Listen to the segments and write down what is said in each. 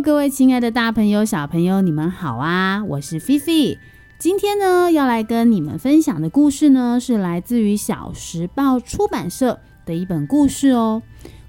各位亲爱的大朋友、小朋友，你们好啊！我是菲菲。今天呢，要来跟你们分享的故事呢，是来自于小时报出版社的一本故事哦。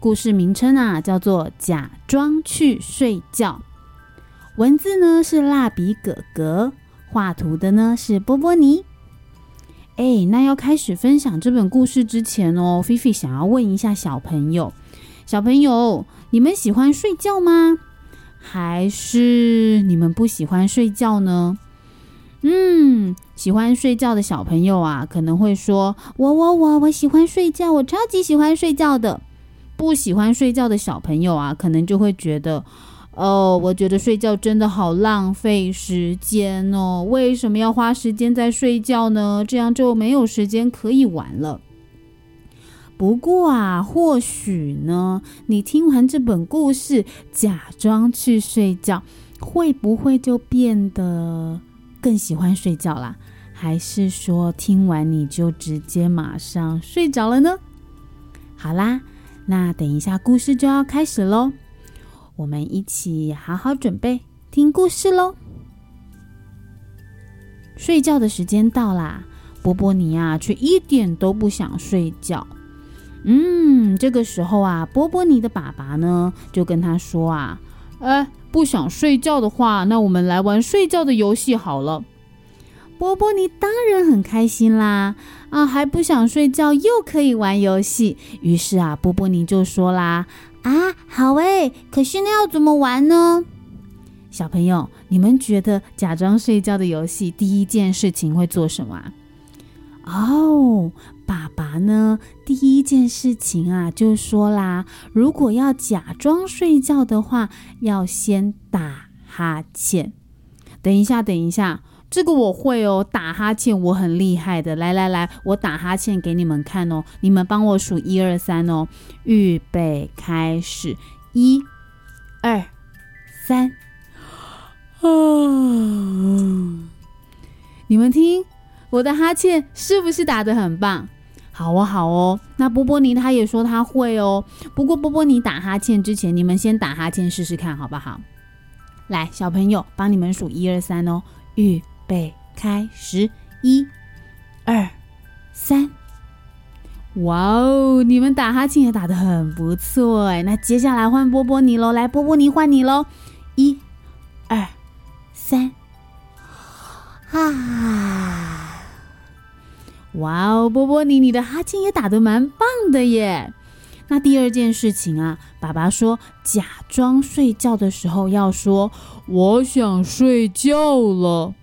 故事名称啊，叫做《假装去睡觉》。文字呢是蜡笔哥哥，画图的呢是波波尼。哎，那要开始分享这本故事之前哦，菲菲想要问一下小朋友：小朋友，你们喜欢睡觉吗？还是你们不喜欢睡觉呢？嗯，喜欢睡觉的小朋友啊，可能会说：“我我我我喜欢睡觉，我超级喜欢睡觉的。”不喜欢睡觉的小朋友啊，可能就会觉得：“哦，我觉得睡觉真的好浪费时间哦，为什么要花时间在睡觉呢？这样就没有时间可以玩了。”不过啊，或许呢，你听完这本故事，假装去睡觉，会不会就变得更喜欢睡觉啦？还是说听完你就直接马上睡着了呢？好啦，那等一下故事就要开始喽，我们一起好好准备听故事喽。睡觉的时间到啦，波波尼啊，却一点都不想睡觉。嗯，这个时候啊，波波尼的爸爸呢就跟他说啊：“哎，不想睡觉的话，那我们来玩睡觉的游戏好了。”波波尼当然很开心啦，啊，还不想睡觉又可以玩游戏，于是啊，波波尼就说啦：“啊，好诶，可是那要怎么玩呢？”小朋友，你们觉得假装睡觉的游戏第一件事情会做什么啊？哦。爸爸呢？第一件事情啊，就说啦，如果要假装睡觉的话，要先打哈欠。等一下，等一下，这个我会哦，打哈欠我很厉害的。来来来，我打哈欠给你们看哦，你们帮我数一二三哦，预备开始，一、二、三，啊！你们听，我的哈欠是不是打得很棒？好哦，好哦。那波波尼他也说他会哦。不过波波尼打哈欠之前，你们先打哈欠试试看好不好？来，小朋友，帮你们数一二三哦。预备，开始，一、二、三。哇哦，你们打哈欠也打得很不错哎。那接下来换波波尼喽，来，波波尼换你喽。哇哦，波波你，你的哈欠也打得蛮棒的耶！那第二件事情啊，爸爸说，假装睡觉的时候要说“我想睡觉了”，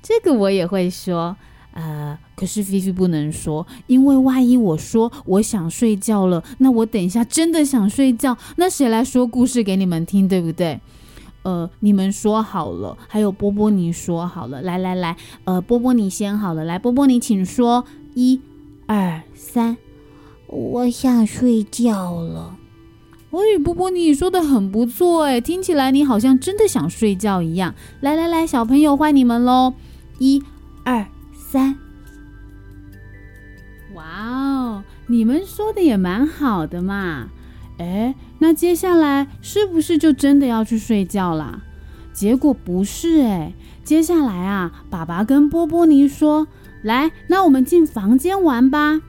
这个我也会说。呃，可是菲菲不能说，因为万一我说我想睡觉了，那我等一下真的想睡觉，那谁来说故事给你们听，对不对？呃，你们说好了，还有波波尼说好了，来来来，呃，波波尼先好了，来，波波尼请说，一、二、三，我想睡觉了。哎，波波尼说的很不错，哎，听起来你好像真的想睡觉一样。来来来，小朋友换你们喽，一、二、三，哇哦，你们说的也蛮好的嘛。哎，那接下来是不是就真的要去睡觉啦？结果不是哎，接下来啊，爸爸跟波波尼说：“来，那我们进房间玩吧。”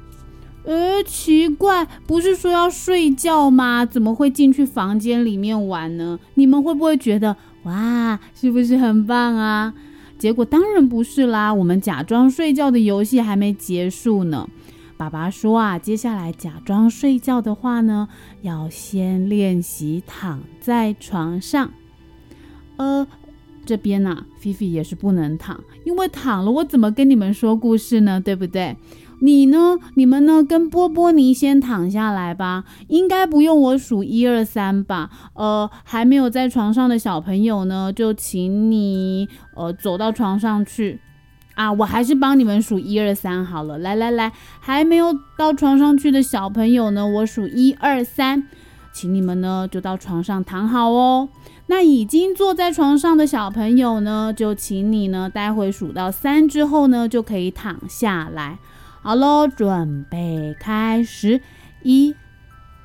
呃，奇怪，不是说要睡觉吗？怎么会进去房间里面玩呢？你们会不会觉得哇，是不是很棒啊？结果当然不是啦，我们假装睡觉的游戏还没结束呢。爸爸说啊，接下来假装睡觉的话呢，要先练习躺在床上。呃，这边呢，菲菲也是不能躺，因为躺了我怎么跟你们说故事呢？对不对？你呢？你们呢？跟波波尼先躺下来吧，应该不用我数一二三吧？呃，还没有在床上的小朋友呢，就请你呃走到床上去。啊，我还是帮你们数一二三好了。来来来，还没有到床上去的小朋友呢，我数一二三，请你们呢就到床上躺好哦。那已经坐在床上的小朋友呢，就请你呢待会数到三之后呢就可以躺下来。好喽，准备开始，一、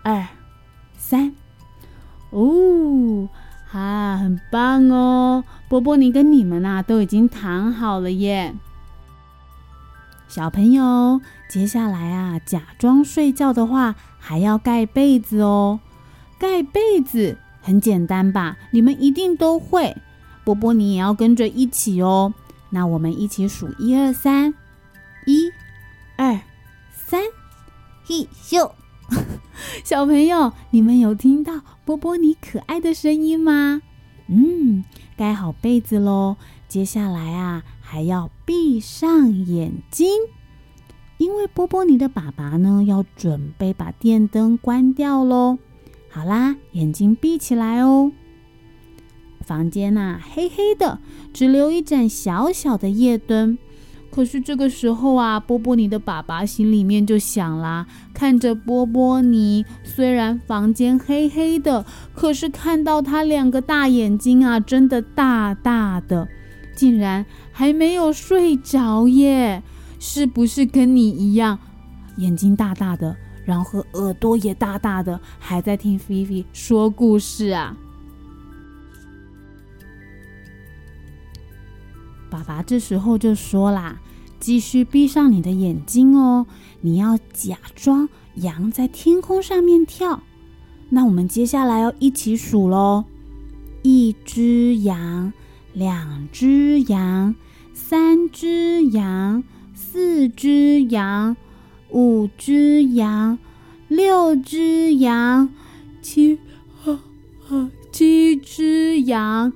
二、三。哦，哈，很棒哦！波波你跟你们呐都已经躺好了耶。小朋友，接下来啊，假装睡觉的话，还要盖被子哦。盖被子很简单吧？你们一定都会。波波你也要跟着一起哦。那我们一起数一二三，一、二、三，嘿咻！小朋友，你们有听到波波尼可爱的声音吗？嗯，盖好被子喽。接下来啊，还要闭上眼睛，因为波波尼的爸爸呢要准备把电灯关掉喽。好啦，眼睛闭起来哦。房间呐，黑黑的，只留一盏小小的夜灯。可是这个时候啊，波波尼的爸爸心里面就想啦，看着波波尼，虽然房间黑黑的，可是看到他两个大眼睛啊，真的大大的，竟然还没有睡着耶！是不是跟你一样，眼睛大大的，然后耳朵也大大的，还在听菲菲说故事啊？爸爸这时候就说啦：“继续闭上你的眼睛哦，你要假装羊在天空上面跳。那我们接下来要一起数喽：一只羊，两只羊，三只羊，四只羊，五只羊，六只羊，七啊啊七只羊，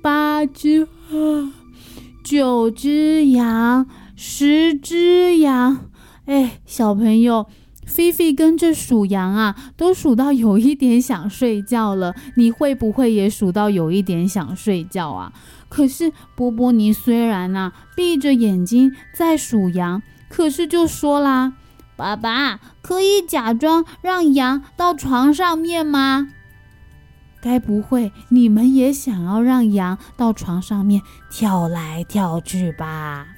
八只啊。”九只羊，十只羊，哎，小朋友，菲菲跟着数羊啊，都数到有一点想睡觉了。你会不会也数到有一点想睡觉啊？可是波波尼虽然呐闭着眼睛在数羊，可是就说啦：“爸爸，可以假装让羊到床上面吗？”该不会你们也想要让羊到床上面跳来跳去吧？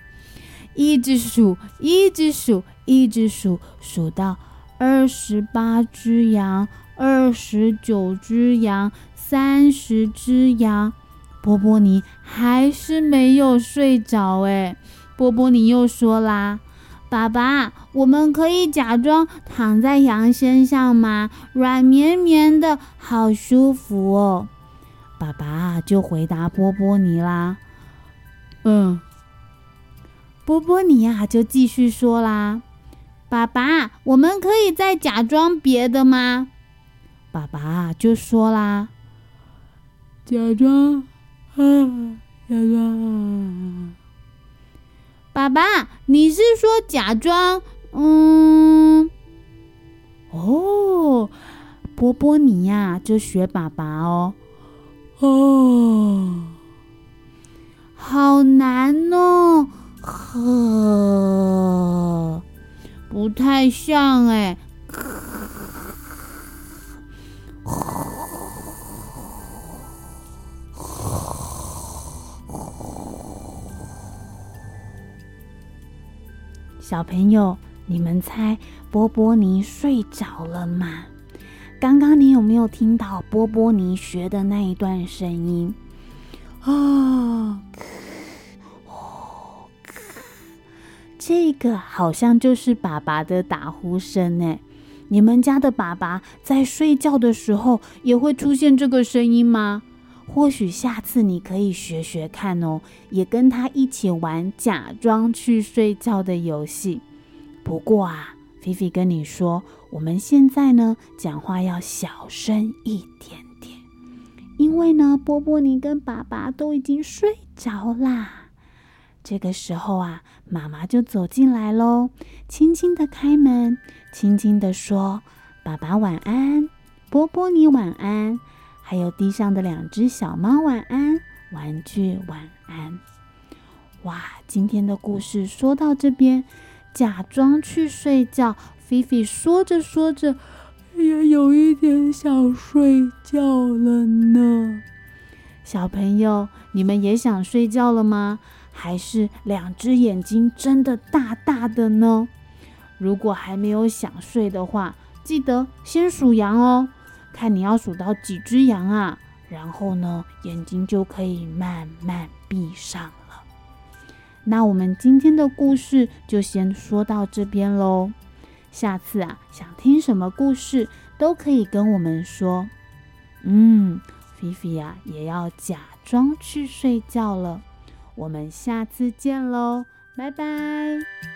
一直数，一直数，一直数，数到二十八只羊，二十九只羊，三十只羊。波波尼还是没有睡着哎。波波尼又说啦。爸爸，我们可以假装躺在羊身上吗？软绵绵的，好舒服哦。爸爸就回答波波尼啦：“嗯。”波波尼呀就继续说啦：“爸爸，我们可以再假装别的吗？”爸爸就说啦：“假装，啊，假装。”爸爸，你是说假装？嗯，哦，波波你呀，就学爸爸哦。哦，好难哦，呵，不太像哎。小朋友，你们猜波波尼睡着了吗？刚刚你有没有听到波波尼学的那一段声音？啊，哦这个好像就是爸爸的打呼声呢。你们家的爸爸在睡觉的时候也会出现这个声音吗？或许下次你可以学学看哦，也跟他一起玩假装去睡觉的游戏。不过啊，菲菲跟你说，我们现在呢讲话要小声一点点，因为呢波波尼跟爸爸都已经睡着啦。这个时候啊，妈妈就走进来喽，轻轻的开门，轻轻的说：“爸爸晚安，波波尼晚安。”还有地上的两只小猫，晚安，玩具晚安。哇，今天的故事说到这边，假装去睡觉。菲菲说着说着，也有一点想睡觉了呢。小朋友，你们也想睡觉了吗？还是两只眼睛睁的大大的呢？如果还没有想睡的话，记得先数羊哦。看你要数到几只羊啊？然后呢，眼睛就可以慢慢闭上了。那我们今天的故事就先说到这边喽。下次啊，想听什么故事都可以跟我们说。嗯，菲菲呀，也要假装去睡觉了。我们下次见喽，拜拜。